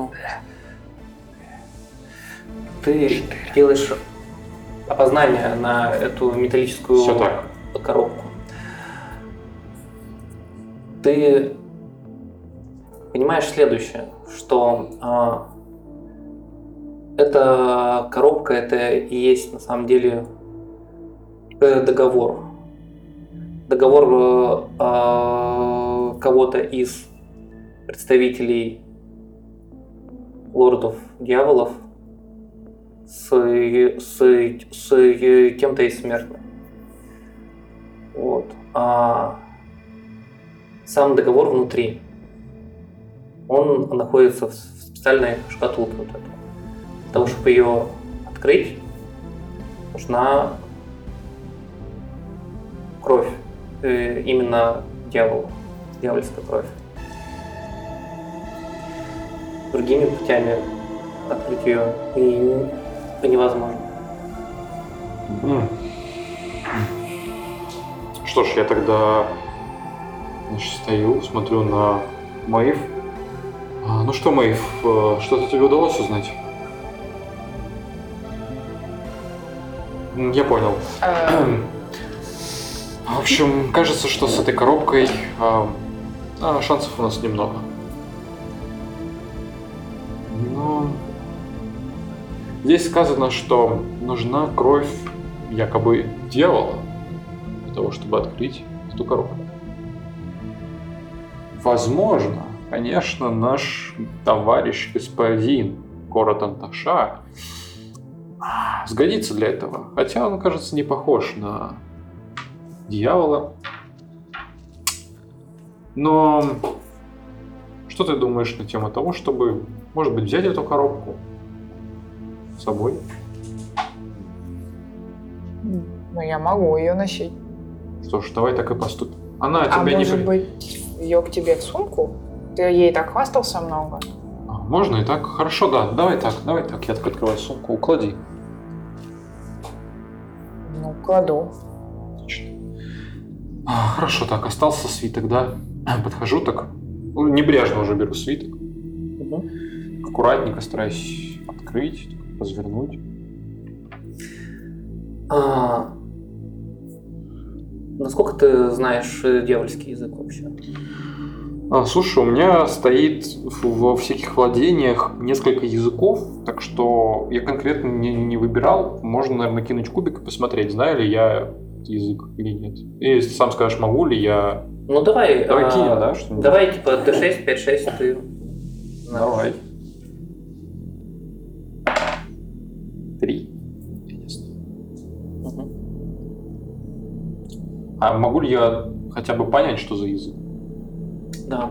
Ну, ты делаешь опознание на эту металлическую Всё так. коробку. Ты понимаешь следующее, что а, эта коробка это и есть на самом деле э, договор. Договор э, а, кого-то из представителей лордов дьяволов с, с, с кем-то из смертных. Вот. А сам договор внутри. Он находится в специальной шкатулке вот этой. Для того, чтобы ее открыть, нужна кровь. Э, именно дьявола. Дьявольская кровь. Другими путями открыть ее и это невозможно. М. Что ж, я тогда значит, стою, смотрю на Маив. А, ну что, э, что-то тебе удалось узнать? Я понял. Э, В общем, кажется, что с этой коробкой а, а, шансов у нас немного. Здесь сказано, что нужна кровь якобы дьявола для того, чтобы открыть эту коробку. Возможно, конечно, наш товарищ господин Коротан Таша сгодится для этого. Хотя он, кажется, не похож на дьявола. Но что ты думаешь на тему того, чтобы, может быть, взять эту коробку собой? Ну, я могу ее носить. Что ж, давай так и поступим. Она А тебя не может быть, ее к тебе в сумку? Ты ей так хвастался много? А, Можно и так? Хорошо, да. Давай так, давай так. Я так открываю сумку. Уклади. Ну, кладу. Отлично. А, Хорошо, так, остался свиток, да? Подхожу так, ну, небрежно уже беру свиток. Аккуратненько стараюсь открыть, развернуть. А, насколько ты знаешь э, дьявольский язык вообще? А, слушай, у меня стоит в- во всяких владениях несколько языков, так что я конкретно не, не выбирал. Можно, наверное, кинуть кубик и посмотреть, знаю ли я язык или нет. И если сам скажешь, могу ли я... Ну давай. Давай а, кинем, да? Давай типа D6, 5, 6 ты. Давай. А могу ли я хотя бы понять, что за язык? Да.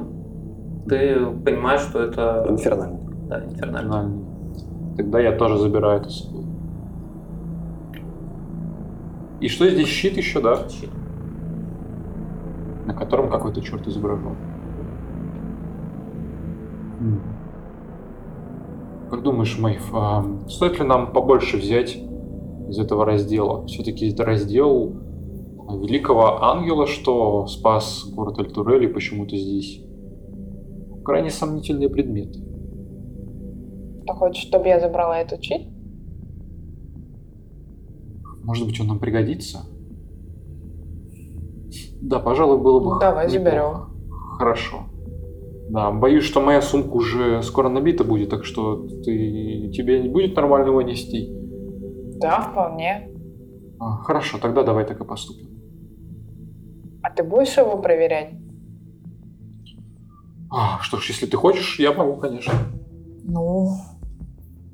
Ты понимаешь, что это Инфернальный. да, инфернально. Нормально. Тогда я тоже забираю это с собой. И что здесь щит еще, да? Щит. На котором какой-то черт изображен. М. Как думаешь, Мэйв, а стоит ли нам побольше взять из этого раздела? Все-таки это раздел великого ангела, что спас город Альтурель и почему-то здесь. Крайне сомнительные предметы. Ты хочешь, чтобы я забрала эту чит? Может быть, он нам пригодится? Да, пожалуй, было бы Ну, давай заберем. Хорошо. Да, боюсь, что моя сумка уже скоро набита будет, так что ты, тебе не будет нормально его нести. Да, вполне. А, хорошо, тогда давай так и поступим. А ты будешь его проверять? А, что ж, если ты хочешь, я могу, конечно. Ну,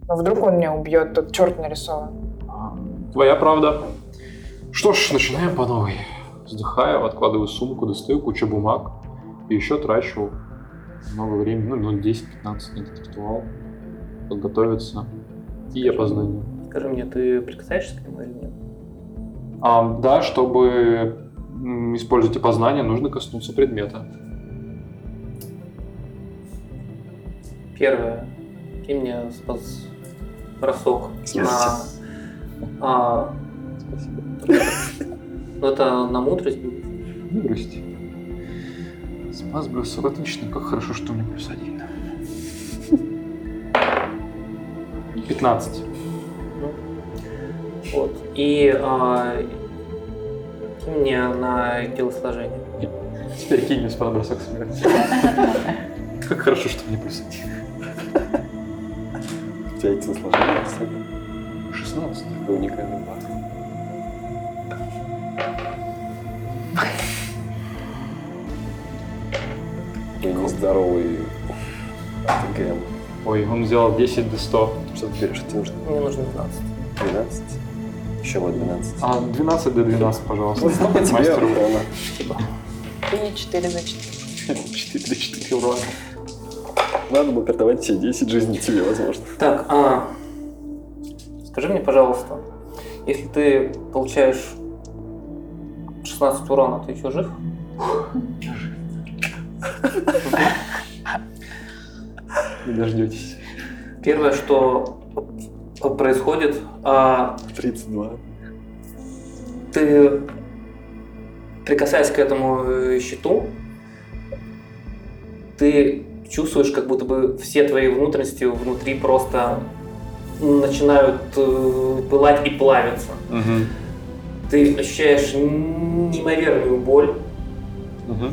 ну вдруг он меня убьет, тот черт нарисован. А, Твоя правда. Что ж, начинаем по новой. Вздыхаю, откладываю сумку, достаю кучу бумаг и еще трачу много времени, ну, минут 10-15 на этот ритуал. Подготовиться и опознание. Скажи мне, ты прикасаешься к нему или нет? А, да, чтобы м, использовать опознание, нужно коснуться предмета. Первое. Кинь мне спас бросок на... А, Спасибо. ну это на мудрость. Мудрость. Спас бросок. Отлично, как хорошо, что у меня плюс один. 15. Вот. И а, мне на телосложение. Теперь кинь мне с бросок смерти. Как хорошо, что мне плюс. У тебя эти сложения, кстати. 16. Это уникальный бат. И нездоровый АТГМ. Ой, он взял 10 до 100. Что ты берешь? Тебе нужно Мне нужно 12. 12? Вот 12. А 12 до 12, пожалуйста. Тебе Мастеру. урона. И 4 за 4. 4 до 4 урона. Надо бы отдавать тебе 10 жизней тебе, возможно. Так, а, скажи мне, пожалуйста, если ты получаешь 16 урона, ты еще жив? Не дождетесь. Первое, что происходит, а, 32. Ты прикасаясь к этому э, щиту, ты чувствуешь, как будто бы все твои внутренности внутри просто начинают э, пылать и плавиться. Угу. Ты ощущаешь неимоверную боль, Угу.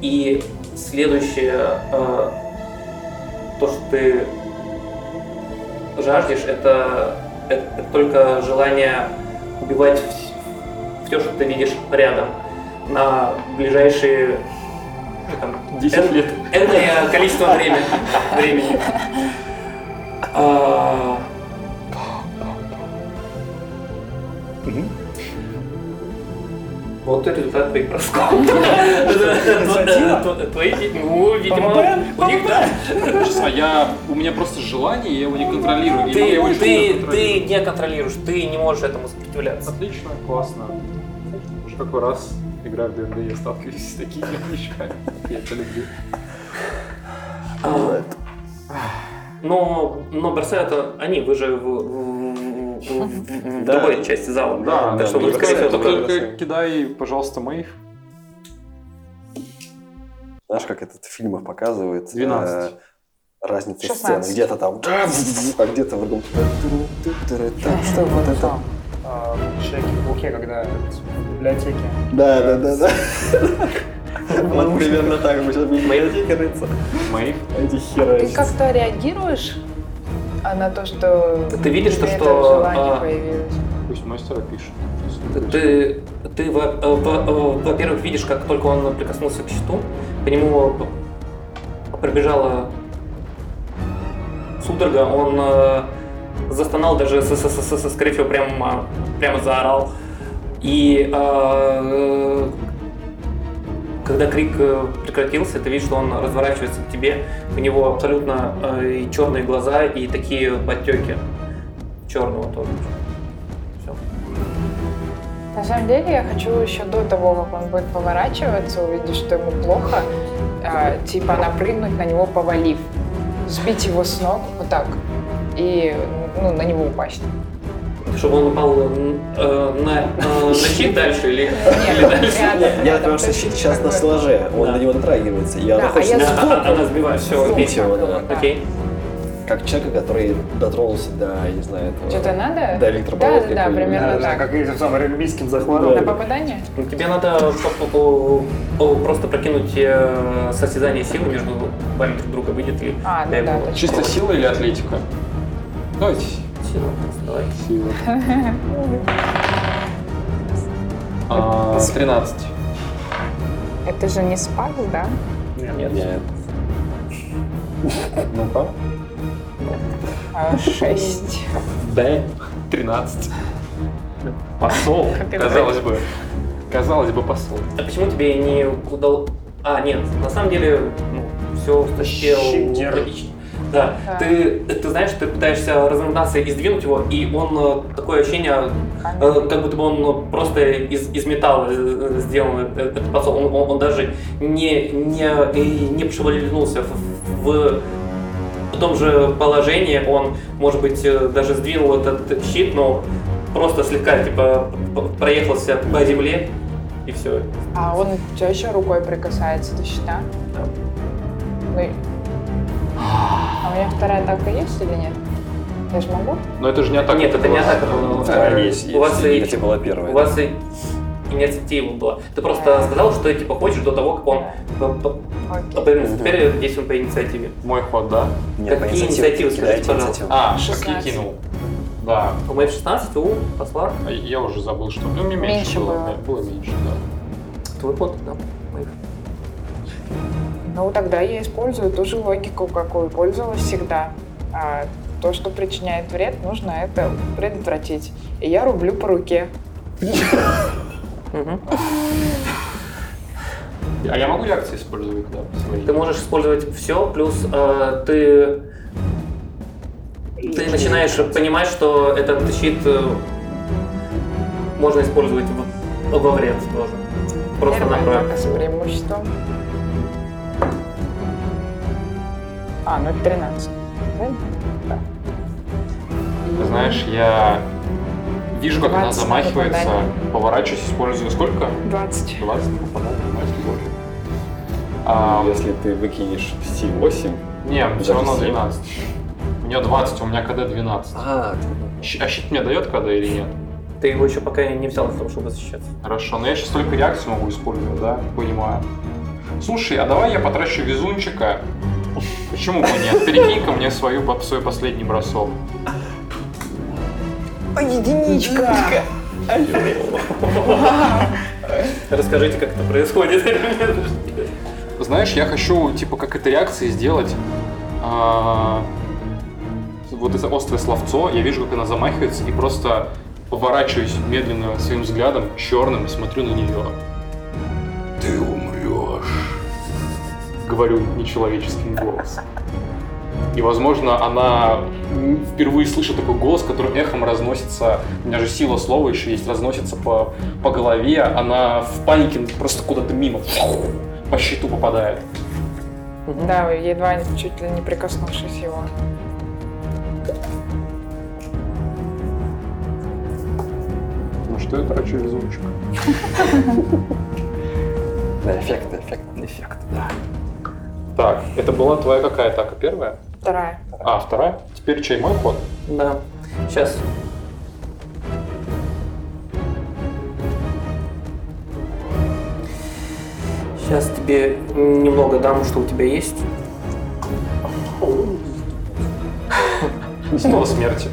и следующее, э, то, что ты жаждешь, это, это, это только желание убивать все, что ты видишь рядом на ближайшие ну, там, 10 эн- лет. энное количество времени. времени. А, Вот и результат твоих бросков. Твои, ну, видимо, у них, да. Я... У меня просто желание, я его не контролирую. Ты, ты, контролирую? ты не контролируешь, ты не можешь этому сопротивляться. Отлично, классно. Какой раз играю в ДНД, я сталкиваюсь с такими вещами. Я это люблю. А, Но, но бросают они, вы же в, в- в- в Да. другой части зала. Да, так да, что вы, скорее всего, только... только- кидай, пожалуйста, мейв. Знаешь, как этот в фильмах показывают? 12. э, Разница 16. сцены. Где-то там, а где-то в другом. Там что вот это? А, в Буке, когда в библиотеке. Да, да, да, да. Вот примерно так мы сейчас будем в библиотеке рыться. Мейв. Эти Ты херачат. как-то реагируешь а на то, что Ты видишь, что- желание а? Пусть мастер опишет. Ты, ты во- э, во- э, во-первых, видишь, как только он прикоснулся к щиту, по нему пробежала судорога, он э, застонал, даже, скорее всего, прямо, прямо заорал. И э, когда крик э, прекратился, ты видишь, что он разворачивается к тебе. У него абсолютно э, черные глаза и такие подтеки черного тоже. Все. На самом деле я хочу еще до того, как он будет поворачиваться, увидеть, что ему плохо, а, типа напрыгнуть на него, повалив, сбить его с ног вот так и ну, на него упасть. Чтобы он упал э, на, э, на щит дальше или, или дальше? Я потому то что щит сейчас на стеллаже, он Да. на него натрагивается. Я Да, а а- она сбивает, все, да. Окей. как человека, который дотронулся до, я не знаю, этого... Что-то надо? До электропроводки Да, да, да, примерно Да, так. Как этим самым олимпийским захватом. На попадание? Ну, Тебе надо просто прокинуть э, состязание силы между вами друг друга, выйдет ли А, ну да. Чисто сила или атлетика? Давайте. сила. Давай. Сила. А, 13. Это же не спас, да? Нет. Нет. Ну-ка. А, Шесть. Д. 13. Посол, казалось бы. Казалось бы, посол. А почему тебе не удал... А, нет, на самом деле, ну, все Щитер. логично. Да, Да. Ты, ты знаешь, ты пытаешься разогнаться и сдвинуть его, и он э, такое ощущение, э, как будто бы он просто из, из металла э, сделан этот посол. Он, он- он даже не, не, не пошевельнулся в, в том же положении. Он, может быть, даже сдвинул этот щит, но просто слегка типа проехался по земле и все. А он все еще рукой прикасается до щита? Да. Ну А у меня вторая атака есть или нет? Я же могу? Но это же не атака. Нет, это не атака была. Да, есть, У вас и- была первая. У вас и инициатива была. Ты просто сказал, что типа хочешь до того, как он повернется. Теперь действуем по инициативе. Мой ход, да? Нет, Какие инициативы, скажите, пожалуйста? А, 16. какие кинул. Да. У моих 16, у посла. А Я уже забыл, что... Ну, мне меньше, Меньше было. Было меньше, да. Твой ход, да. Ну, тогда я использую ту же логику, какую пользовалась всегда. А то, что причиняет вред, нужно это предотвратить. И я рублю по руке. А я могу реакции использовать, да, свои? Ты можешь использовать все, плюс э, ты ты начинаешь понимать, что этот щит э, можно использовать в- во вред тоже. Просто атака с преимуществом. А, ну это 13. Правильно? Да. Ты знаешь, я вижу, как она 20 замахивается, поворачиваюсь, использую сколько? 20. 20 попаданий, 20 больше. А, Если ты выкинешь C8... не, все равно семь. 12. У нее 20, у меня КД 12. А, Щ- А щит мне дает КД или нет? Ты его еще пока не взял для того, чтобы защищаться. Хорошо, но я сейчас только реакцию могу использовать, да? Понимаю. Слушай, а давай я потрачу везунчика. Почему бы нет? Перекинь-ка мне свою, свой последний бросок. Единичка! Расскажите, как это происходит. Знаешь, я хочу, типа, как этой реакции сделать а, вот это острое словцо. Я вижу, как она замахивается, и просто поворачиваюсь медленно своим взглядом, черным, смотрю на нее. Говорю нечеловеческим голосом. И, возможно, она впервые слышит такой голос, который эхом разносится, у меня же сила слова еще есть, разносится по, по голове, она в панике просто куда-то мимо, по щиту попадает. Да, едва чуть ли не прикоснувшись его. Ну что я трачу везунчик? да, эффект, эффект, эффект, да. Так, это была твоя какая атака? Первая? Вторая. А, вторая? Теперь чей мой ход? Да. Сейчас. Сейчас тебе немного дам, что у тебя есть. Снова смерти.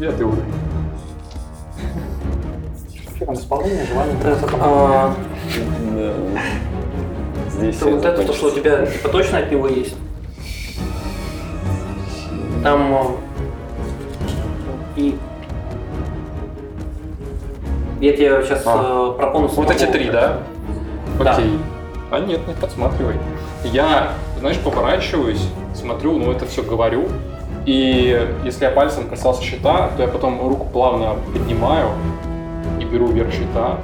Девятый уровень. Исполнение желания. Да. Здесь то вот это, то, что у тебя типа, точно от него есть. Там а, и я тебе сейчас А. пропону Вот эти три, да? Да. Окей. А нет, не подсматривай. Я, знаешь, поворачиваюсь, смотрю, ну это все говорю. И если я пальцем касался щита, то я потом руку плавно поднимаю и беру вверх щита,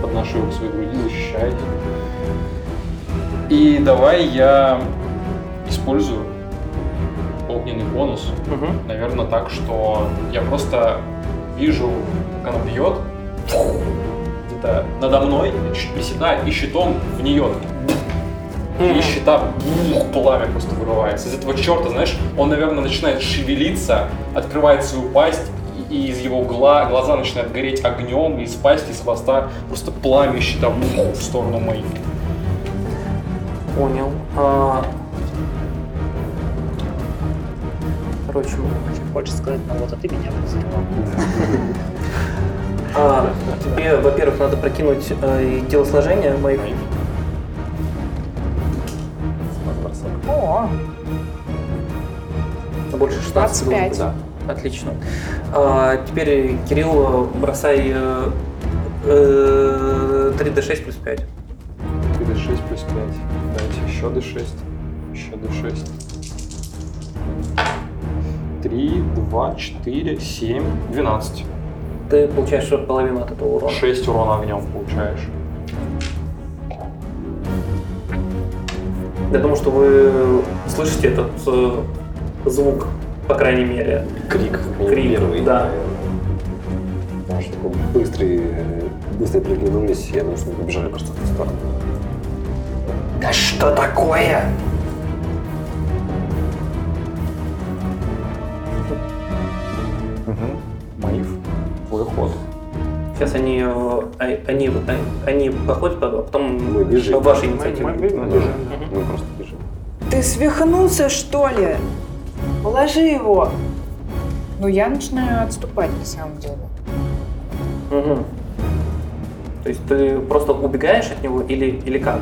подношу его к своей груди, защищаюсь. И давай я использую огненный бонус. Мгм. Наверное, так, что я просто вижу, как она бьет где-то надо мной, чуть приседаю и щитом в нее. И щита бух, пламя просто вырывается. Из этого черта, знаешь, он, наверное, начинает шевелиться, открывает свою пасть, и из его гла- глаза начинают гореть огнем, и из пасти, из хвоста просто пламя щита бух, в сторону моей. Понял. А, Короче, Хочешь сказать, ну вот, а ты меня позвала. а, тебе, во-первых, надо прокинуть э, телосложение моих. О, Больше 16 было. 25. Да. Отлично. А, теперь, Кирилл, бросай э, э, 3d6 плюс 5. 3d6 плюс 5. Еще d6. Еще d6. 3, 2, 4, 7, 12. Ты получаешь половину от этого урона. 6 урона огнем получаешь. Я думаю, что вы слышите этот э, звук, по крайней мере. Крик, Крик, первый. да. Потому что такой быстрый, э, быстро переглянулись, я думаю, что мы побежали просто в сторону. Да что такое? Угу. Маив, твой ход. Сейчас э, они, они, они проходят, а потом мы бежим. по вашей инициативе. Мы, мы, мы, мы, бежим, угу. мы просто бежим. Ты свихнулся, что ли? Положи его. Ну, я начинаю отступать, на самом деле. Угу. То есть ты просто убегаешь от него или, или как?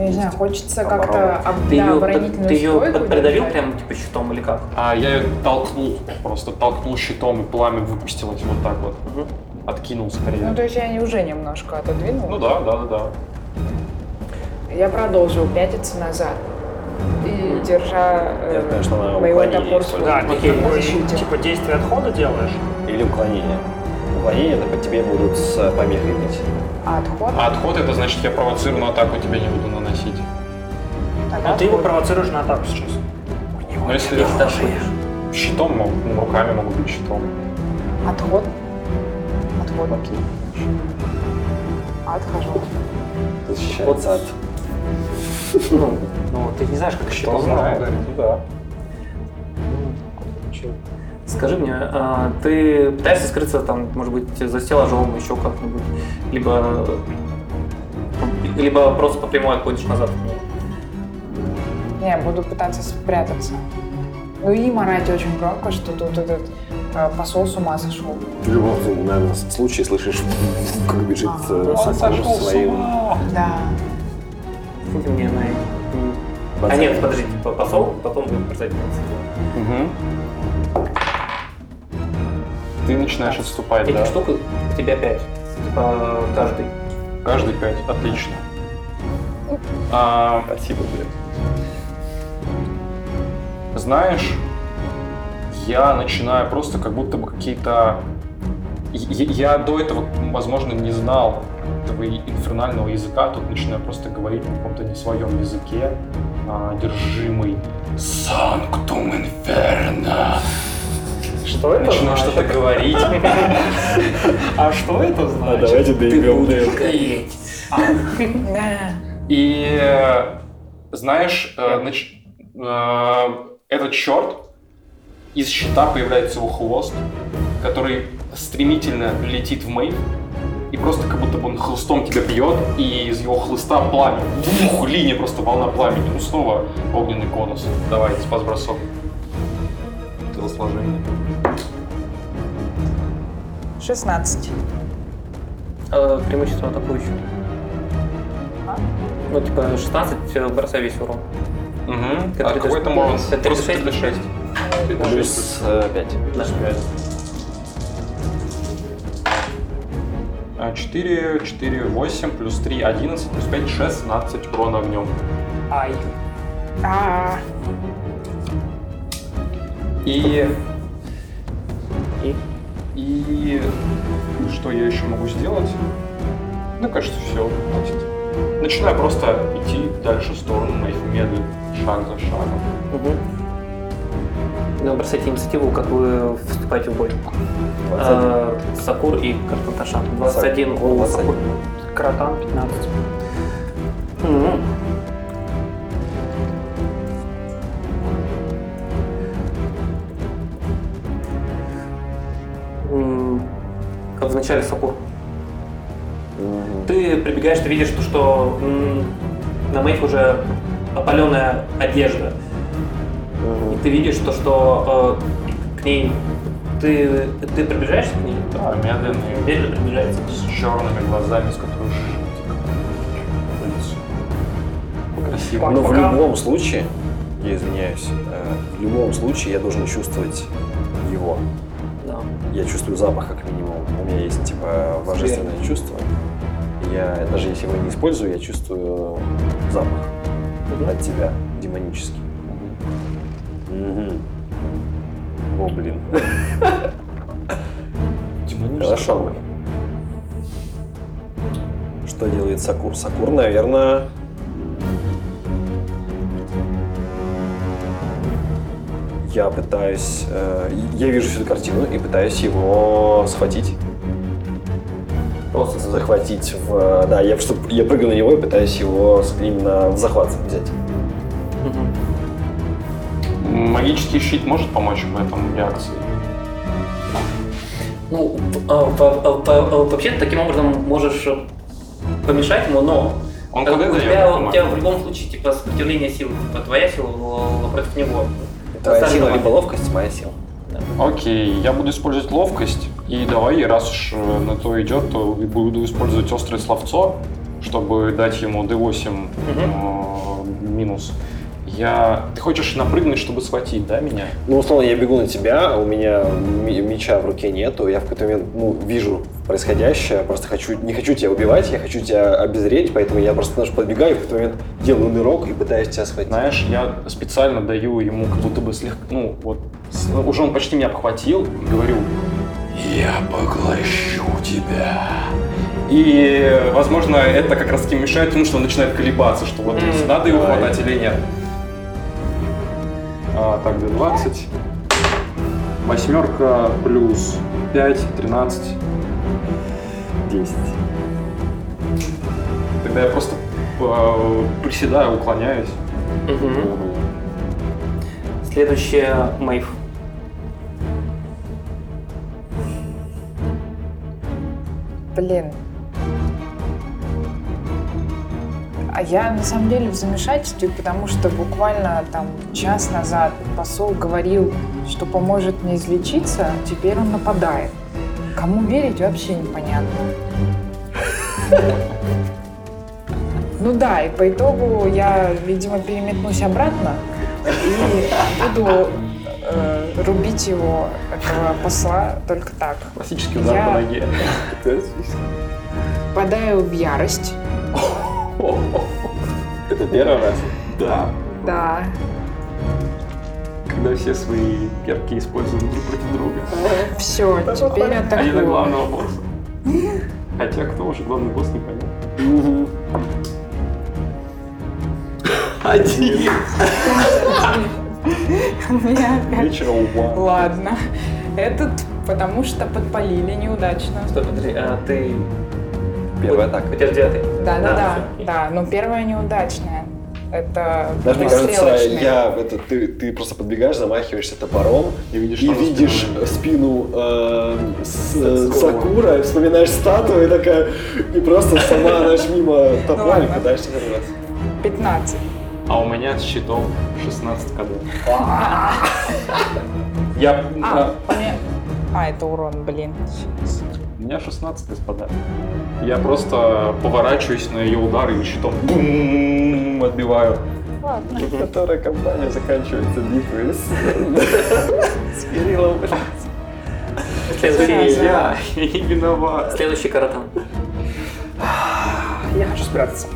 Я не знаю, хочется как-то об- Ты да, ее, оборонительную ты ее придавил прям типа щитом или как? А я ее толкнул, просто толкнул щитом, и пламя выпустилось вот так вот. Мгм. Откинул скорее. Ну, то есть я уже немножко отодвинула. Ну да, да, да, да. Я продолжил пятиться назад. И держа э, Нет, конечно, она боевой уклонение топор использует. свой Да, ты как бы, защите. типа действие отхода делаешь. Или уклонение. Уклонение это по тебе будут с помехой бить. А отход? А отход это значит, я провоцированную атаку тебе не буду наносить. Тогда Но ты его провоцируешь на атаку сейчас. Но если Есть даже- щитом, могу, ну, руками могу бить щитом. Отход. Отход. Отхожу. Защищается от... Ну, Ну, ты не знаешь, как Кто щитом знает? ударить. Ну да. Скажи мне, а, ты пытаешься скрыться там, может быть, за стеллажом, еще как-нибудь, либо, либо просто по прямой отходишь назад? Не, буду пытаться спрятаться. Ну и марать очень громко, что тут этот э, посол с ума сошел. В любом наверное, случае слышишь, как бежит э, Он Сокол сошел своим... ума. Да. На... А нет, подождите, по- посол, потом будет представительница. Мгм. Ты начинаешь отступать, Этих да? штук у тебя пять, типа каждый. Каждый пять. Отлично. А, Спасибо, блин. знаешь, я начинаю просто как будто бы какие-то... Я, до этого, возможно, не знал этого инфернального языка, тут начинаю просто говорить на каком-то не своем языке, а, одержимый Санктум Инферно. Что это Начинаю значит? что-то говорить. А что это А значит? давайте доиграем. Да. И э, знаешь, э, э, этот черт, из щита появляется его хвост, который стремительно летит в мейв, и просто как будто бы он хлыстом тебя бьет, и из его хлыста пламя. Ух, линия просто волна пламени. Ну снова огненный конус. Давай, спас бросок. Телосложение. 16. Э, преимущество атакующего. Ну, типа 16, э, бросай весь урон. Угу. Это А какой там урон? это Просто 36? 36. 36. Плюс 5. Да. 4, 4, 8, плюс 3, 11, плюс 5, 16 урона огнем. Ай. А, И... И... И... Что я еще могу сделать? Ну, кажется, все. Хватит. Начинаю просто идти дальше в сторону моих медленно, шаг за шагом. Угу. Ну, бросайте инициативу, как вы вступаете в бой. Э, Сакур и Картанташан. 21 у 21. Сакур. Кротан 15. Мгм. Как в начале Сакур. Ты прибегаешь, ты видишь, что, что м, на Мэйв уже опаленная одежда. И ты видишь то, что э, к ней... Ты, ты приближаешься к ней? Да, медленно Медленно приближается. с черными глазами, с которых Красиво. Но в Пока- любом случае, я извиняюсь, э, в любом случае я должен чувствовать его. Да. Я чувствую запах как минимум. Меня есть типа божественное чувство. Я даже если его не использую, я чувствую запах от тебя демонический. Мгм. О, блин. Хорошо. Что делает Сакур? Сакур, наверное... Я пытаюсь... э, я вижу всю эту картину и пытаюсь его схватить. Просто захватить в... Да, я, чтоб- я прыгаю на него и пытаюсь его именно в захват взять. Магический щит может помочь в этом реакции? Ну, а, а, а, вообще таким образом можешь э, помешать ему, но Он как у, тебя, у тебя в любом случае типа сопротивление сил, типа твоя сила против него. Твоя сила либо ловкость, моя сила. Окей, я буду использовать ловкость. И давай, раз уж э, на то идет, то буду использовать острое словцо, чтобы дать ему D8 э, минус. Я... Ты хочешь напрыгнуть, чтобы схватить, да, меня? Ну, условно, я бегу на тебя, а у меня меча в руке нету, я в какой-то момент, ну, вижу происходящее, просто хочу, не хочу тебя убивать, я хочу тебя обезреть, поэтому я просто знаешь, подбегаю, в какой-то момент делаю нырок и пытаюсь тебя схватить. Знаешь, я специально даю ему как будто бы слегка, ну, вот, с- уже он почти меня обхватил, и говорю, я поглощу тебя. И, возможно, это как раз таки мешает ему, что он начинает колебаться, что вот М, надо его давай. хватать или нет. А, так, D20. Восьмерка плюс 5, 13. 10. Тогда я просто э, приседаю, уклоняюсь. Мгм. Следующая Мэйв. Блин. А я на самом деле в замешательстве, потому что буквально там час назад посол говорил, что поможет мне излечиться, а теперь он нападает. Кому верить вообще непонятно. Ну да, и по итогу я, видимо, переметнусь обратно и буду э, рубить его, этого посла, только так. Классический удар Я- по ноге. Падаю в ярость. Это первый раз. Да. Да. Когда все свои перки используют друг против друга. Все, теперь А не на атакую. главного босса. Хотя кто уже главный босс не понятно. Один. Вечером. Ладно. Этот, потому что подпалили неудачно. Стой, подожди, а ты... Первая У атака. тебя же девятый. Да, да, да, да. Но первая неудачная. Это Даже мне кажется, я это, ты, ты просто подбегаешь, замахиваешься топором И видишь, и видишь спиной. спину э, с- э, Сакуры. Сакура, вспоминаешь статую и такая, и просто сама, знаешь, мимо топора и пытаешься вырваться. 15. А у меня с щитом 16 кд. Я... А, у меня... А, это урон, блин. У меня 16, господа. Я просто поворачиваюсь на ее удары и щитом бум, отбиваю. Ладно. Которая компания заканчивается битвой с, Кириллом. Следующий, Я не виноват. следующий каратан. Я хочу спрятаться.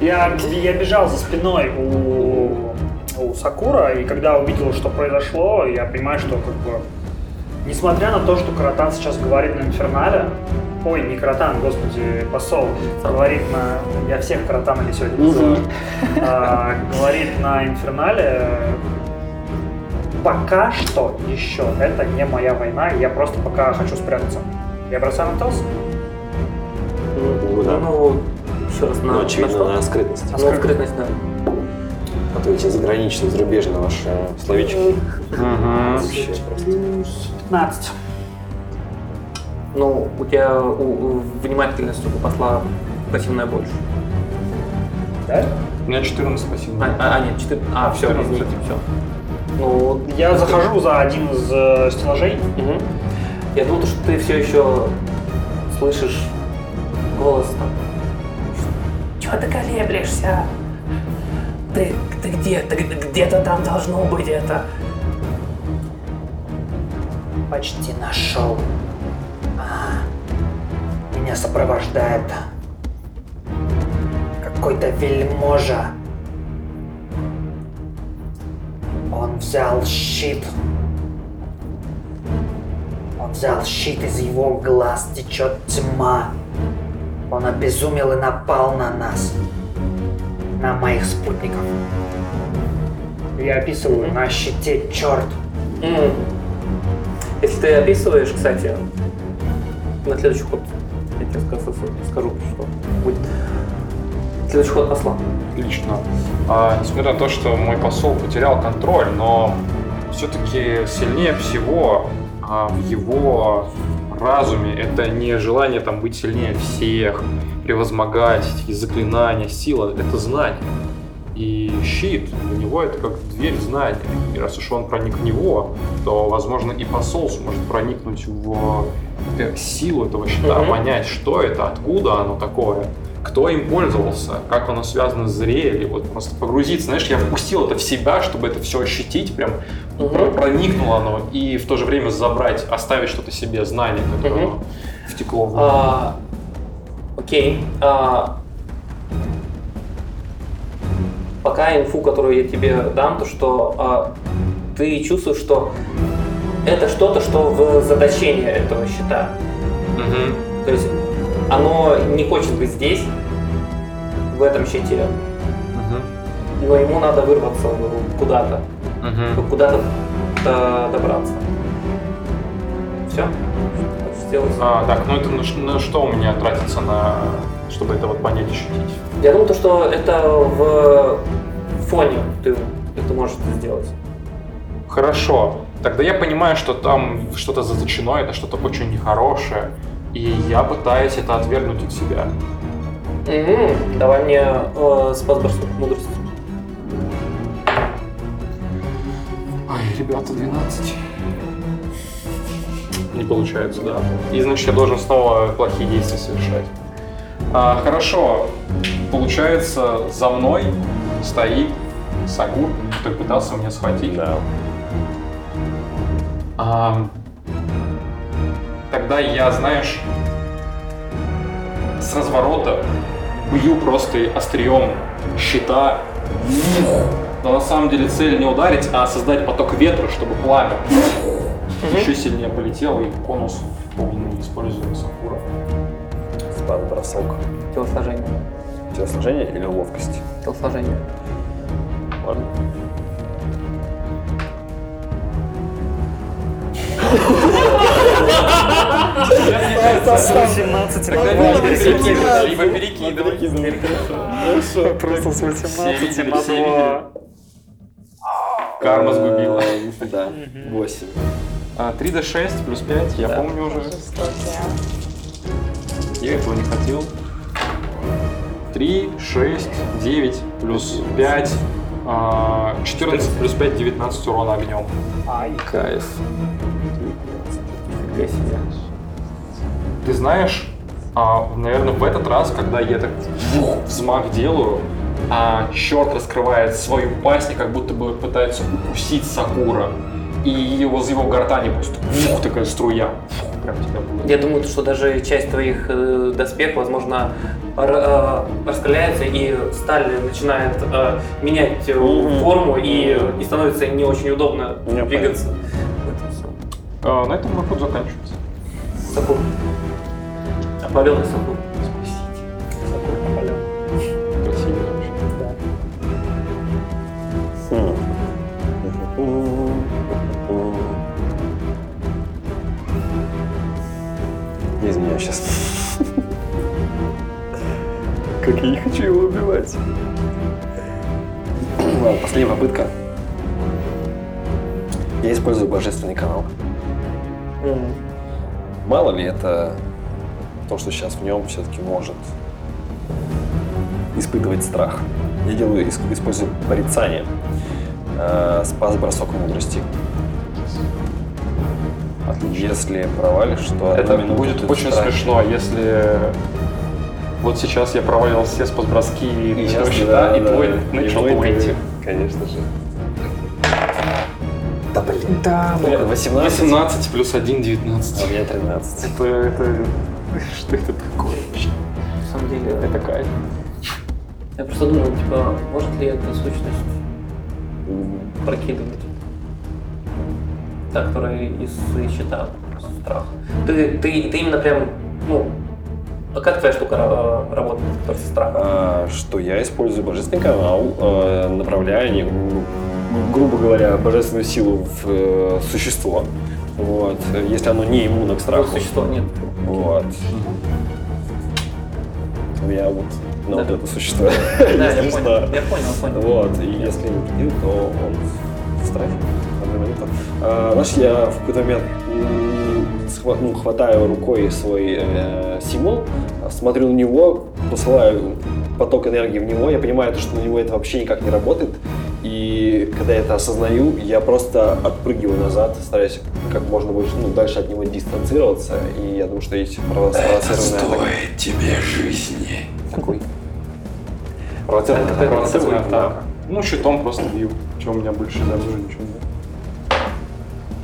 Я, я бежал за спиной у, у Сакура, и когда увидел, что произошло, я понимаю, что как бы, несмотря на то, что Каратан сейчас говорит на инфернале, ой, не Каратан, господи, посол, говорит на, я всех Каратанами сегодня называю, а, говорит на инфернале, пока что еще это не моя война, я просто пока хочу спрятаться. Я бросаю на Телс? да. Ну, еще раз, на, Ну, очевидно, на на скрытность. Ну, скрытность, да. А то эти заграничные, зарубежные ваши словечки. Вообще. Плюс 15. Ну, у тебя у, у внимательность у посла пассивная больше. Да? У меня 14, спасибо. А, а, а, нет, 4. А, все, 14. извините, все. Ну, Я захожу за один из э, стеллажей. Мгм. Я думал, что ты все еще слышишь голос там. Чего ты колеблешься? Ты, ты где? Ты где-то там должно быть это. Почти нашел. А, Меня сопровождает какой-то вельможа. Он взял щит. Он взял щит, из его глаз течет тьма. Он обезумел и напал на нас. На моих спутников. Я описываю на щите черт. Если ты описываешь, кстати, на следующий ход, я тебе скажу, скажу, что будет. Следующий ход посла. Отлично. А, несмотря на то, что мой посол потерял контроль, но все-таки сильнее всего а, в его разуме это не желание там быть сильнее всех, превозмогать эти заклинания, сила, это знание. И щит для него это как дверь знания. И раз уж он проник в него, то, возможно, и посол сможет проникнуть в э, силу этого щита, Мгм. понять, что это, откуда оно такое, кто им пользовался, как оно связано с зрели, вот просто погрузиться, знаешь, я впустил это в себя, чтобы это все ощутить, прям про- проникнуло оно, и в то же время забрать, оставить что-то себе, знание, которое оно втекло в А, окей. А, пока инфу, которую я тебе дам, то что а, ты чувствуешь, что это что-то, что в заточении этого щита. Мгм. То есть оно не хочет быть здесь, в этом щите, Мгм. но ему надо вырваться куда-то, Мгм. куда-то до- добраться. Все? Сделать? А, так, ну это на, на что у меня тратится на, чтобы это вот понять, ощутить? Я думаю, то, что это в фоне ты это можешь это сделать. Хорошо. Тогда я понимаю, что там что-то заточено, это что-то очень нехорошее, и я пытаюсь это отвергнуть от себя. Мгм. Давай мне э, спас бросков мудрости. Ой, ребята, 12. Не получается, да. И значит, я должен снова плохие действия совершать. А, хорошо. Получается, за мной стоит Сагур, который пытался меня схватить. Да. А, тогда я, знаешь, с разворота бью просто острием щита. Но на самом деле цель не ударить, а создать поток ветра, чтобы пламя еще сильнее полетело и конус полный используем Сакура. Спад, бросок. Телосложение. Телосложение или ловкость? Телосложение. Ладно. С 18 Тогда либо перекидывай. Хорошо. Просто с Все 18 видели, на все видели. 2. Карма сгубила. Да, 8. А, 3d6 плюс 5, я Да. помню уже. Я этого не хотел. 3, 6, 9 плюс 5, а, 14 плюс 5, 19 урона огнем. Ай. Кайф. Ты знаешь, а, наверное, в этот раз, когда я так вух, взмах делаю, а черт раскрывает свою пасть и как будто бы пытается укусить Сакура. И его, его гортани просто вух, такая струя. Фух, прям тебя будет. Я думаю, что даже часть твоих э, доспех, возможно, р- э, раскаляется и сталь начинает э, менять э, форму и, и становится не очень удобно Я двигаться. А, на этом мой ход заканчивается. Сапур. Опаленный сапур. Я извиняюсь сейчас. Как я не хочу его убивать. Ладно, последняя попытка. Я использую божественный канал. Мало ли это то, что сейчас в нем все-таки может испытывать страх. Я делаю, ис- использую порицание. Э, спас бросок мудрости. Если провалишь, то Это будет очень страхе. смешно, если вот сейчас я провалил все спасброски и щита, да, и да, твой да. начал И твой плыть. ты- Конечно же. Да блин. Да, 18, 18 плюс 1, 19. а у меня 13. Это, это... Что это такое вообще? На самом деле, Это кайф. я просто думал, типа, может ли эта сущность прокидывать? Та, которая из щита страх. Ты, ты, ты именно прям, ну, а как твоя штука ра- работает, которая со страхом? А, что я использую божественный канал, э, направляя, не- грубо говоря, божественную силу в э, существо. Вот. Если оно не иммунно к страху. Существа нет. Вот. Я вот на Да. вот это существо. Да, я понял, я понял, понял. Вот. И если не победил, то он в страхе. Круто. А, знаешь, я в какой-то момент ну, хватаю рукой свой э, символ, смотрю на него, посылаю поток энергии в него, я понимаю, то, что на него это вообще никак не работает, и когда я это осознаю, я просто отпрыгиваю назад, стараюсь как можно больше, ну, дальше от него дистанцироваться, и я думаю, что есть прово- спровоцированная атака. тебе жизни. Такой. Провоцированная Это- это провоцированная атака. Ну, щитом просто бью. Чем у меня больше оружия, ничего нет.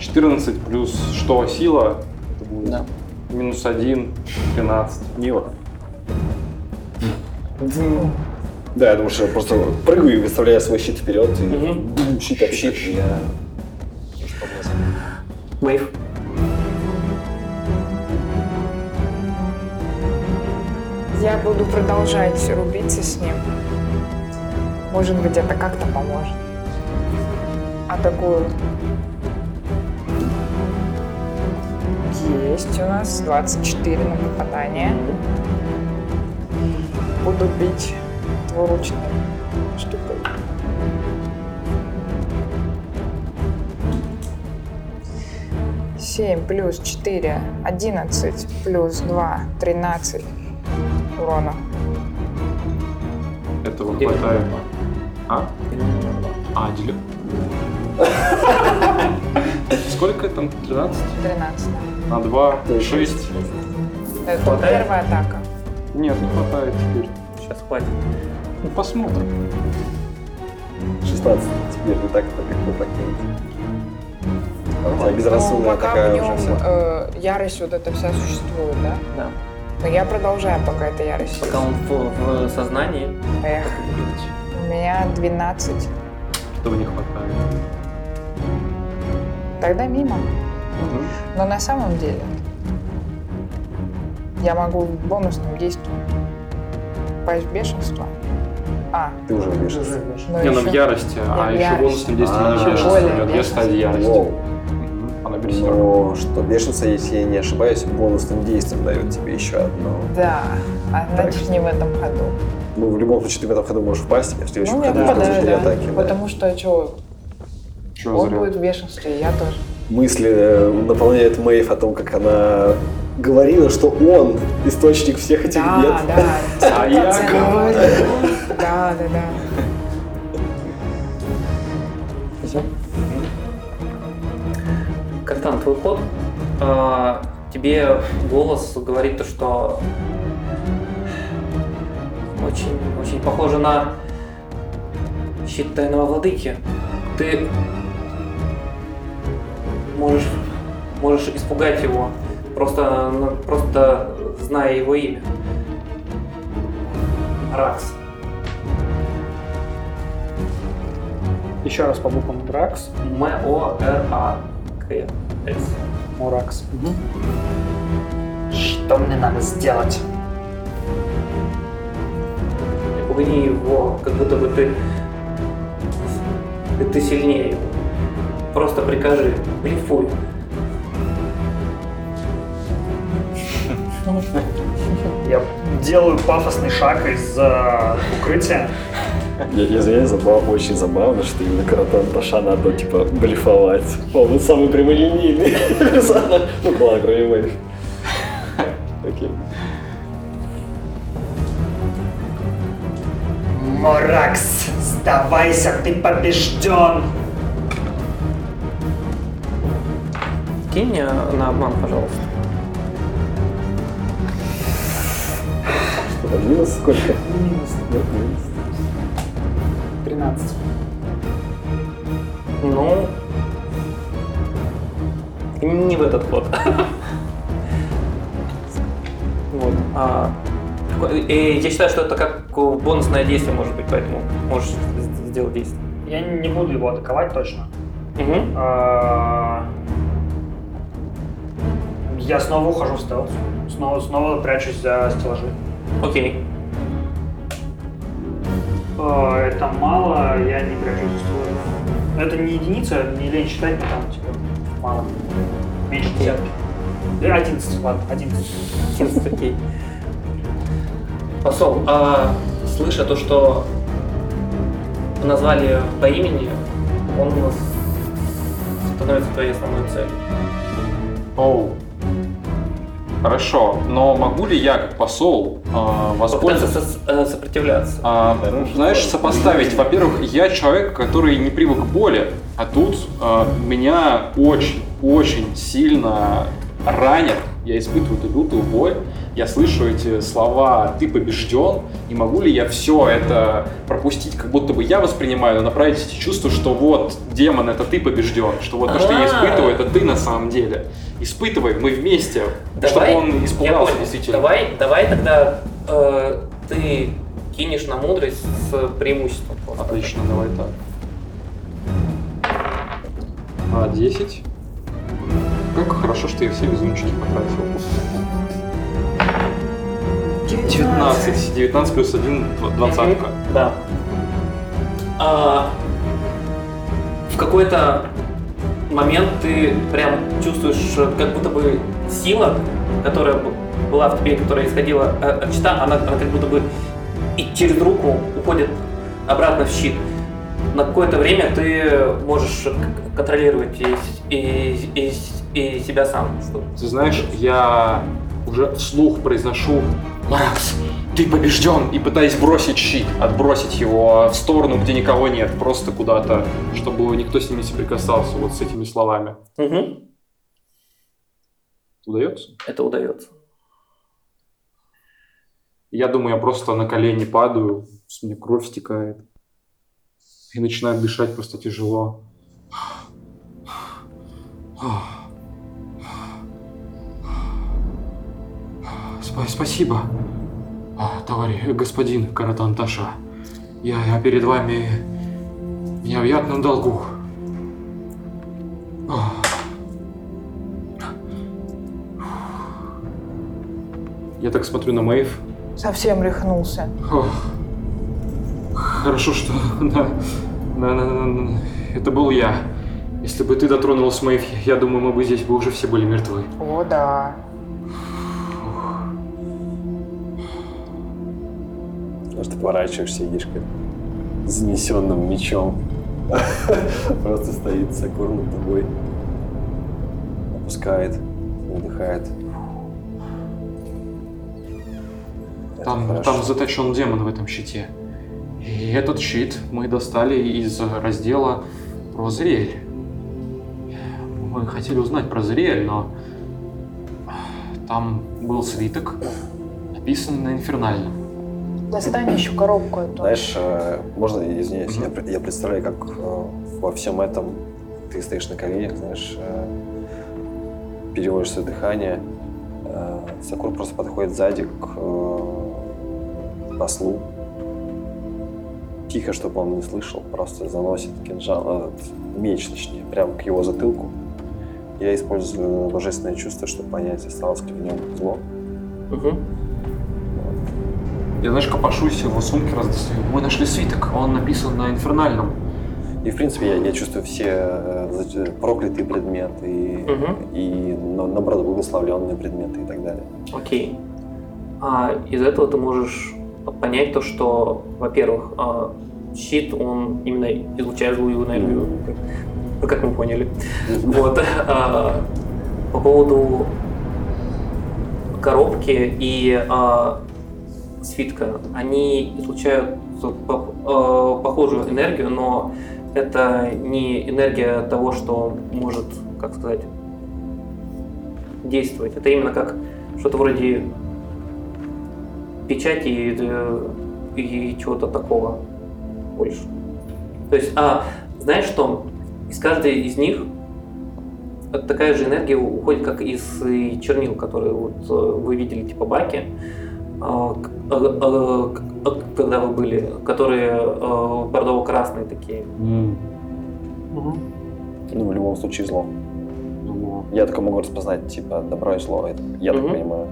14 плюс что, сила? Это будет Да. минус 1, 13. Мило. Да, я думаю, что я просто прыгаю и выставляю свой щит вперед, и бум, щит об щит, и я... Мэйв. Я буду продолжать рубиться с ним. Может быть, это как-то поможет. Атакую. Есть у нас 24 на попадание. Буду бить двуручной штукой. Семь плюс четыре, одиннадцать плюс два, тринадцать урона. Этого хватает. А? А, делю. Сколько там? 13? 13. На 2, То есть 6. Это Хватает? первая атака. Нет, не хватает теперь. Сейчас хватит. Ну, посмотрим. 16. Теперь не так, как вы прокинете. А безрассудная Ну, пока такая в уже нем вся. э, ярость вот эта вся существует, да? Да. Но я продолжаю, пока эта ярость Пока он в, в сознании. Эх, у меня 12. Этого не хватает. Тогда мимо. Мгм. Но на самом деле я могу бонусным действием пасть в бешенство. А, Ты уже видишь. но Не, ну в еще- ярости, а в еще ярости. бонусным действием А, не бешенство идет. Бешенство. стадии ярости. Она. Но что бешенство, если я не ошибаюсь, бонусным действием дает тебе еще одно. Да, а значит не в этом ходу. Ну, в любом случае, ты в этом ходу можешь впасть, а в следующем Ну, я ходу попадаю, четыре да. атаки. да. Потому что, что, Чего он зря? будет в бешенстве, и я тоже. Мысли э, наполняют Мэйв о том, как она говорила, что он источник всех этих Да, бед. да. А я говорю. Да, да, да. Картан, твой ход. А, тебе голос говорит то, что очень, очень похоже на щит тайного владыки. Ты можешь, можешь испугать его, просто, ну, просто зная его имя. Ракс. Еще раз по буквам Дракс. М-О-Р-А-К-С. Муракс. Что мне надо сделать? Пугни его, как будто бы ты, ты сильнее его. Просто прикажи, блефуй. Я делаю пафосный шаг из укрытия. Я, я извиняюсь, забав, очень забавно, что именно Каратан Таша надо, типа, блефовать. Он самый прямолинейный персонаж. Ну, ладно, кроме Мэйв. Окей. Моракс, сдавайся, ты побежден! Кинь мне на обман, пожалуйста. Что там, минус сколько? Минус Нет, минус. 13. Ну, не в этот ход. Вот. а, и я считаю, что это как бонусное действие, может быть, поэтому можешь сделать действие. Я не буду его атаковать точно. Мгм. А, Я снова ухожу в стелс. Снова, снова прячусь за стеллажи. Окей. А, Это мало, я не прячусь за стеллажи. Это не единица, не лень считать, но там типа мало. Меньше десятки. Э, 11, ладно, 11. 11, окей. Посол, а, слыша то, что назвали по имени, он с- становится твоей основной целью. Оу. Хорошо, но могу ли я, как посол, а, Попытаться воспользоваться... э, сопротивляться. А, знаешь, сопоставить, во-первых, я человек, который не привык к боли, а тут а, меня очень-очень сильно ранят, я испытываю эту лютую боль, я слышу эти слова «ты побежден», и могу ли я все это пропустить, как будто бы я воспринимаю, но направить эти чувства, что вот, демон, это ты побежден, что вот то, что я А. испытываю, это ты на самом деле. Испытывай, мы вместе, чтобы Давай, он я испугался действительно. Давай, давай тогда э, ты кинешь на мудрость с преимуществом. Отлично, давай так. А, 10. Как хорошо, что я все везунчики потратил. 19. 19 плюс 1, двадцатка. Да. А, в какой-то момент ты прям чувствуешь, как будто бы сила, которая была в тебе, которая исходила э, от щита, она, она как будто бы и через руку уходит обратно в щит. На какое-то время ты можешь контролировать и, и, и, и себя сам. Ты знаешь, я уже вслух произношу «Маракс, ты побежден!» и пытаюсь бросить щит, отбросить его в сторону, где никого нет, просто куда-то, чтобы никто с ним не соприкасался вот с этими словами. Мгм. Удается? Это удается. Я думаю, я просто на колени падаю, с меня кровь стекает. И начинаю дышать просто тяжело. Спа- Спасибо, а, товарищ, господин Каратанташа. Я, я перед вами в необъятном долгу. Ах. Я так смотрю на Мэйв, Совсем рехнулся. Ох. Хорошо, что на- на- на- на- это был я. Если бы ты дотронулась моих, я думаю, мы бы здесь бы уже все были мертвы. О, да. Потому что поворачиваешься, едешь как занесенным мечом. Просто стоит Сакур над тобой. Опускает, выдыхает. Там, там заточен демон в этом щите. И этот щит мы достали из раздела про Зриэль. Мы хотели узнать про Зриэль, но там был свиток, написанный на инфернальном. Достань еще коробку эту. Знаешь, э, можно, извиняюсь, я, пр- я представляю, как э, во всем этом ты стоишь на коленях, знаешь, э, переводишь свое дыхание. Сакур просто подходит сзади к послу. Тихо, чтобы он не слышал, просто заносит кинжал, этот меч, точнее, прямо к его затылку. Я использую божественное чувство, чтобы понять, осталось ли в нем зло. Мгм. Я, знаешь, копошусь в его сумке, раздостаю. Мы нашли свиток, он написан на инфернальном. И, в принципе, я, я чувствую все э, проклятые предметы и, Мгм. и на- наоборот, благословленные предметы и так далее. Окей. А из этого ты можешь понять то, что, во-первых, а, щит, он именно излучает злую энергию, как- ну, как мы поняли. Вот. а, По поводу коробки и а, свитка, они излучают а, похожую энергию, но это не энергия того, что может, как сказать, действовать. Это именно как что-то вроде печати и, э, и чего-то такого больше. То есть, а, знаешь что? Из каждой из них такая же энергия уходит, как из э, чернил, которые вот э, вы видели, типа баки, когда вы были, которые бордово-красные такие. Ну, в любом случае, зло. Я только могу распознать, типа, добро и зло. Это, я так понимаю.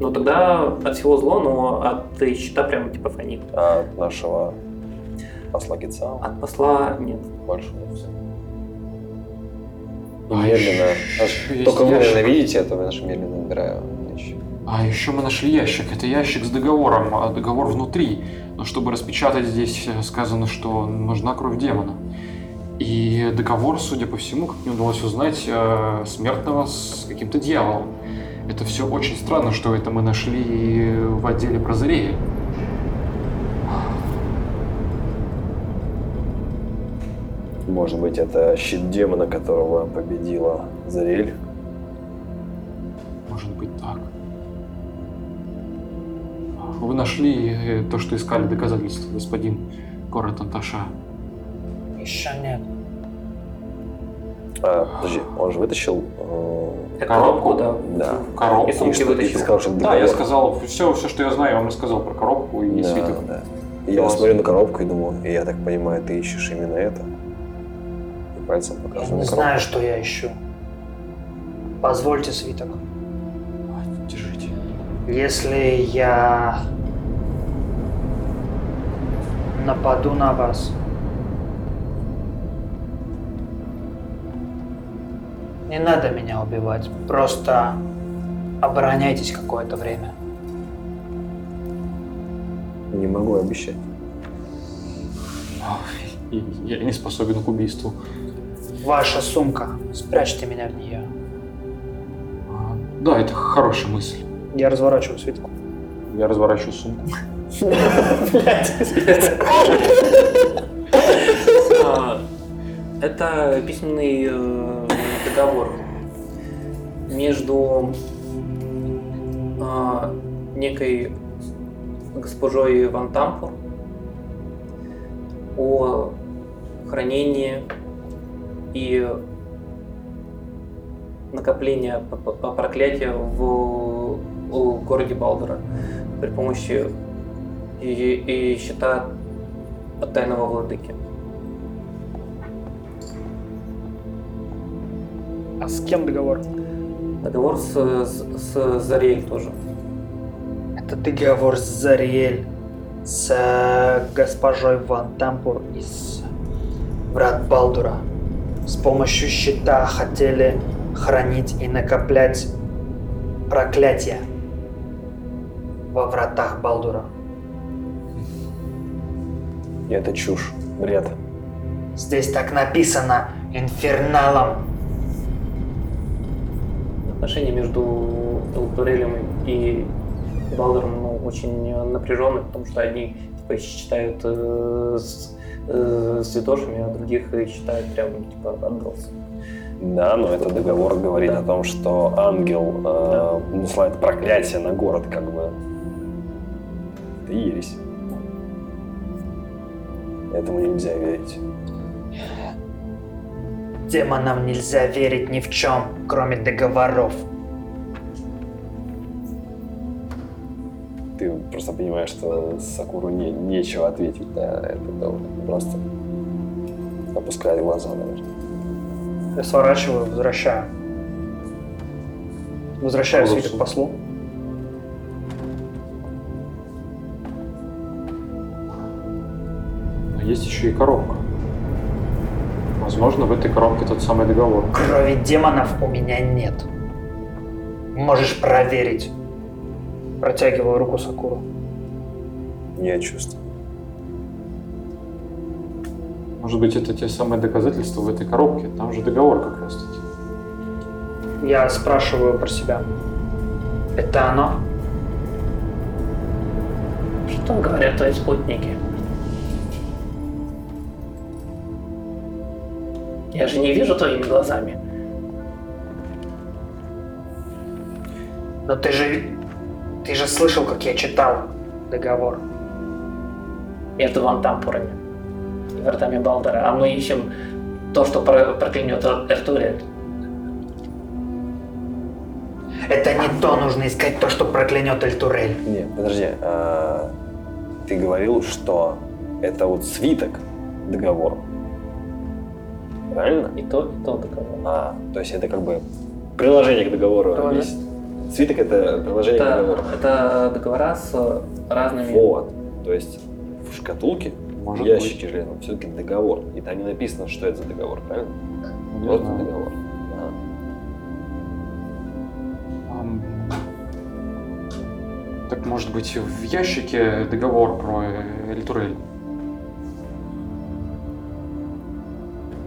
Ну тогда от всего зло, но от э, щита прям типа фонит. А от нашего посла Гитсао От посла нет. больше нет. А медленно. аж Только вы, наверное, видите это, я аж медленно убираю вещи. А еще мы нашли ящик. Это ящик с договором, а договор внутри. Но чтобы распечатать здесь, э, сказано, что нужна кровь демона. И договор, судя по всему, как мне удалось узнать, э, смертного с каким-то дьяволом. Это все очень странно, что это мы нашли в отделе прозорея. Может быть, это щит демона, которого победила Зарель? Может быть так. Вы нашли э, то, что искали доказательства, господин Корот Анташа. Еще нет. А, подожди, он же вытащил... э, Коробку? да. Да. Коробку. И сумки И что- ты вытащил. сказал, что Да, я сказал все, все, что я знаю, я вам рассказал про коробку и Да, свиток. да. И я Класс. смотрю на коробку и думаю, и я так понимаю, ты ищешь именно это? И пальцем Я показываю не на знаю, что я ищу. Позвольте свиток. Если я нападу на вас, не надо меня убивать. Просто обороняйтесь какое-то время. Не могу обещать. Я не способен к убийству. Ваша сумка. Спрячьте меня в нее. А, Да, это хорошая мысль. Я разворачиваю свиток. Я разворачиваю сумку. Это письменный э, договор между а, некой госпожой Ван Тампур о хранении и накоплении проклятия в, в городе Балдера при помощи и, и щита от тайного владыки. А с кем договор? Договор с, с, с Зариэль тоже. Это договор с Зариэль, с э, госпожой Ван Тампур из Врат Балдура. С помощью щита хотели хранить и накоплять проклятия во вратах Балдура. Это чушь, бред. Здесь так написано инферналом. Отношения между Элтурелем и Балдером ну, очень напряженные, потому что одни типа, считают э, с, э, святошами, а других считают прям типа отбросами. Да, но этот договор говорит Да. о том, что ангел э, насылает проклятие на город, как бы. Это ересь. Этому нельзя верить. Демонам нельзя верить ни в чем, кроме договоров. Ты просто понимаешь, что Сакуру не, нечего ответить на это. вот просто опускает глаза, наверное. Я сворачиваю, возвращаю. Возвращаю свиток послу. Есть еще и коробка. Возможно, в этой коробке тот самый договор. Крови демонов у меня нет. Можешь проверить. Протягиваю руку Сакуру. Не чувствую. Может быть, это те самые доказательства в этой коробке? Там же договор как раз таки. Я спрашиваю про себя. Это оно? Что говорят твои спутники? Я же не вижу твоими глазами. Но ты же... Ты же слышал, как я читал договор. между вантампурами и вратами Балдера, а мы ищем то, что про- проклянет Эртурель. Это не то, нужно искать то, что проклянет Эльтурель. Не, подожди. а, ты говорил, что это вот свиток договор. Правильно? И то, и то договор. А, то есть это как бы приложение к договору. Приложение. Весь- Свиток это приложение к Это, договору. это договора с разными... Вот. То есть в шкатулке, Может в ящике железном, все-таки договор. И там не написано, что это за договор, правильно? Не Просто знаю. договор. Так может быть в ящике договор про Эльтурель?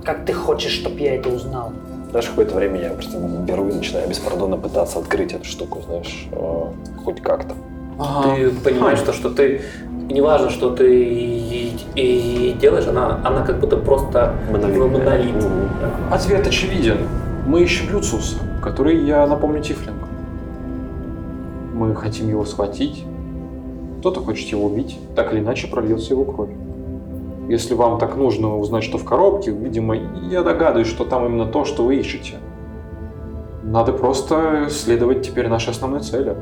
Как ты хочешь, чтобы я это узнал? Знаешь, какое-то время я просто беру и начинаю беспардонно пытаться открыть эту штуку, знаешь, э, хоть как-то. Ты понимаешь, то, что ты... Не важно, что ты и, и делаешь, она, она как будто просто монолит. Да. Ответ очевиден. Мы ищем Люциуса, который, я напомню, Тифлинг. Мы хотим его схватить. Кто-то хочет его убить. Так или иначе прольется его кровь. Если вам так нужно узнать, что в коробке, видимо, я догадываюсь, что там именно то, что вы ищете. Надо просто следовать теперь нашей основной цели.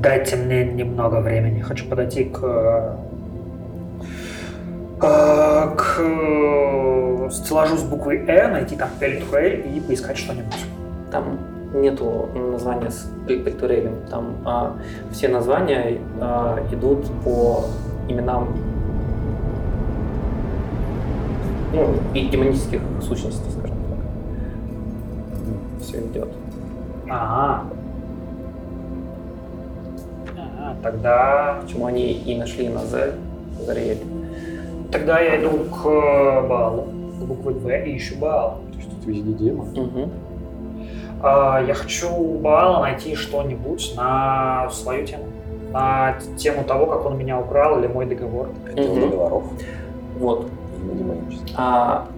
Дайте мне немного времени. Хочу подойти к... э, к э, стеллажу с буквой «Э», найти там Эльтуэль и поискать что-нибудь. Там нету названия с пектурелем. Там а, все названия а, идут по именам ну, и демонических сущностей, скажем так. Все идет. Ага. А, тогда... Почему они и нашли на З, Зариэль. Тогда я иду к э, Баалу, к букве «В» и ищу Баала. То есть тут везде демон. Угу. А, Я хочу у Баала найти что-нибудь на свою тему. На тему того, как он меня украл или мой договор. Отдел Мгм. договоров Вот. А,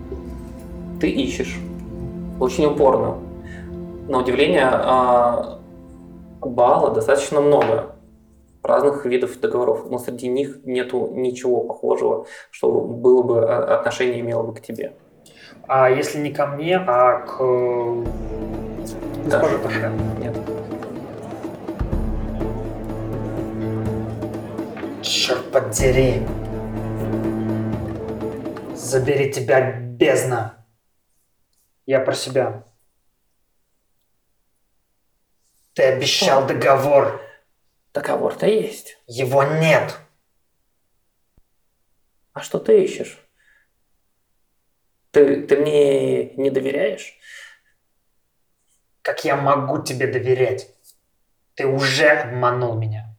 ты ищешь очень упорно. На удивление, а, Баала достаточно много разных видов договоров, но среди них нету ничего похожего, что было бы а, отношение имело бы к тебе. А если не ко мне, а к госпоже Таше. Нет. Черт подери. Забери тебя, бездна. Я про себя. Ты обещал договор. Договор-то есть. Его нет. А что ты ищешь? Ты, ты мне не доверяешь? Как я могу тебе доверять? Ты уже обманул меня.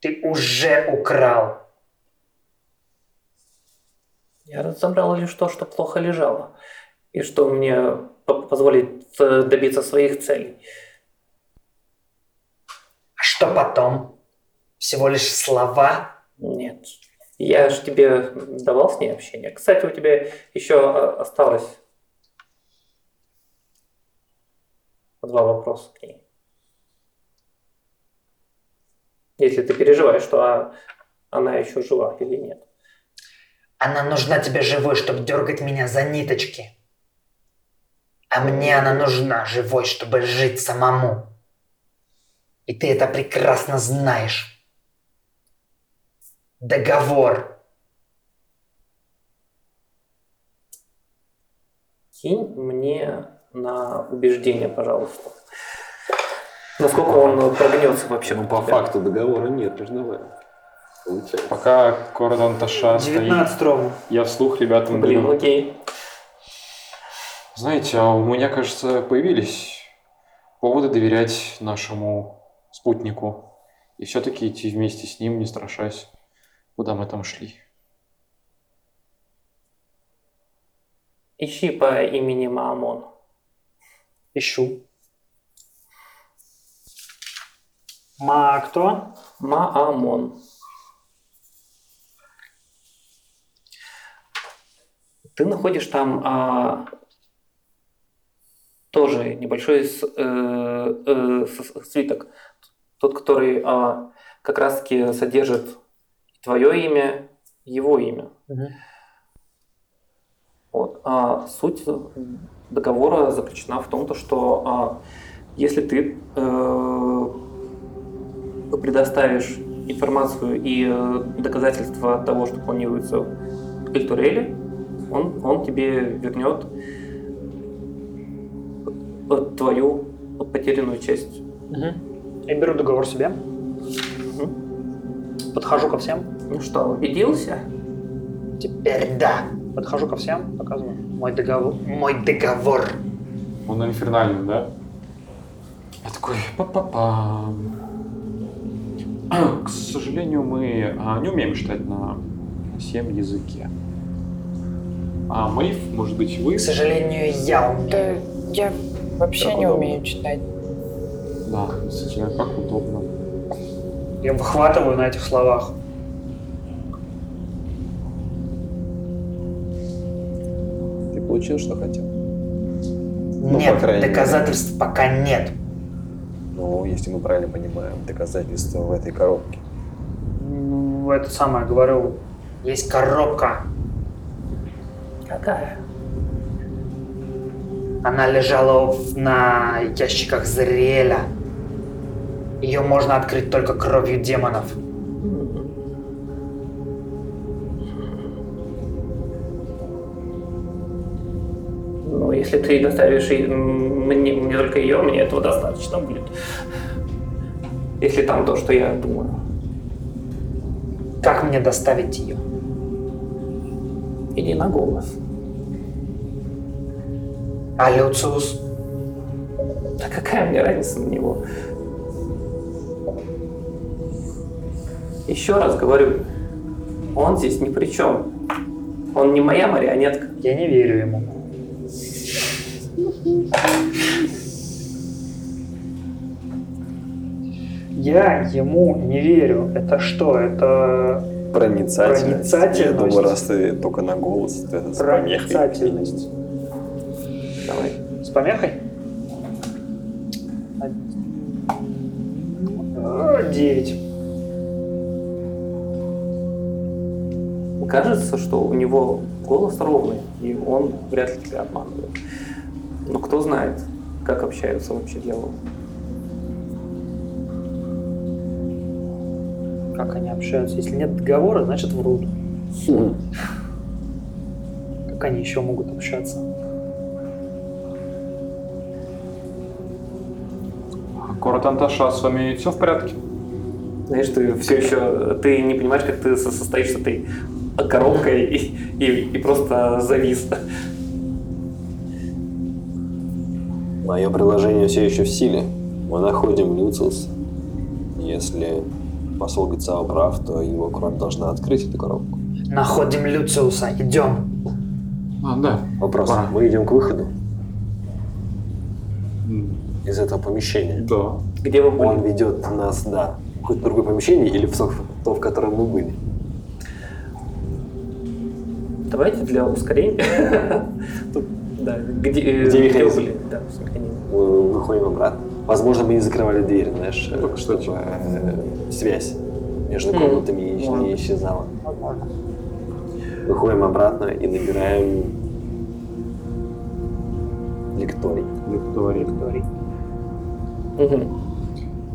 Ты уже украл. Я разобрал лишь то, что плохо лежало, и что мне по- позволит э, добиться своих целей. А что потом? Всего лишь слова? Нет. Я же тебе давал с ней общение. Кстати, у тебя еще э, осталось два вопроса к ней. Если ты переживаешь, что а, она еще жива или нет. Она нужна тебе живой, чтобы дергать меня за ниточки. А мне она нужна живой, чтобы жить самому. И ты это прекрасно знаешь. Договор. Кинь мне на убеждение, пожалуйста. Насколько он прогнется вообще. Ну, по факту договора нет между. Получается. Пока Кордан Таша стоит, ровно. я вслух ребятам Блин, говорю, окей. Знаете, а у меня, кажется, появились поводы доверять нашему спутнику. И все-таки идти вместе с ним, не страшась, куда мы там шли. Ищи по имени Маамон. Ищу. Ма кто? Маамон. Ты находишь там а, тоже небольшой с- э, э, свиток. Тот, который а, как раз-таки содержит твое имя, его имя. Вот. А суть договора заключена в том, то, что а, если ты э, предоставишь информацию и э, доказательства того, что планируется в Эльтуреле, он, он тебе вернет э, твою потерянную часть. Я беру договор себе. Подхожу ко всем. Ну что, убедился? Теперь да. Подхожу ко всем, показываю. Мой договор. Мой договор. Он инфернальный, да? Я такой, па-па-па. К сожалению, мы а, не умеем читать на на всем языке. А Мэйв, может быть, вы? К сожалению, я умею. Да я вообще Как не удобно. умею читать. Да, действительно, как удобно. Я выхватываю на этих словах. Получил, что хотел? нет, по крайней мере. доказательств пока нет. Ну, если мы правильно понимаем, доказательства в этой коробке. Ну, это самое говорю. Есть коробка. Какая? Она лежала в- на ящиках Зриэля. Ее можно открыть только кровью демонов. Если ты доставишь мне, мне только ее, мне этого достаточно будет. Если там то, что я думаю. Как мне доставить ее? Иди на голос. А Люциус? Да какая мне разница на него? Еще раз говорю, он здесь ни при чем. Он не моя марионетка. Я не верю ему. Я ему не верю. Это что? Это Проницательность. Проницательность. Я думаю, раз ты только на голос, то это с помехой. проницательность. Давай. С помехой? Девять. Кажется, что у него голос ровный, и он вряд ли тебя обманывает. Но кто знает, как общаются вообще дьяволы. Общаются? Если нет договора, значит врут. Хм. Как они еще могут общаться? Коротанташа, с вами все в порядке? Знаешь, ты все еще, ты не понимаешь, как ты со- состоишь с этой коробкой и, и, и просто завис. Мое приложение все еще в силе. Мы находим Люциус. Если посол Гацао прав, то его кровь должна открыть эту коробку. Находим Люциуса. Идем. А, да. Вопрос. Пора. Мы идем к выходу из этого помещения. Да. Где вы Он были? ведет нас, да, в какое-то другое помещение или в то, то, в котором мы были. Давайте для ускорения. Тут, да, где, Где где вы были? Да. Мы выходим обратно. Возможно, мы не закрывали дверь, знаешь, Ну, так, кстати. чтобы э, связь между М, комнатами может не исчезала. Выходим обратно и набираем лекторий. Виктория. Мгм.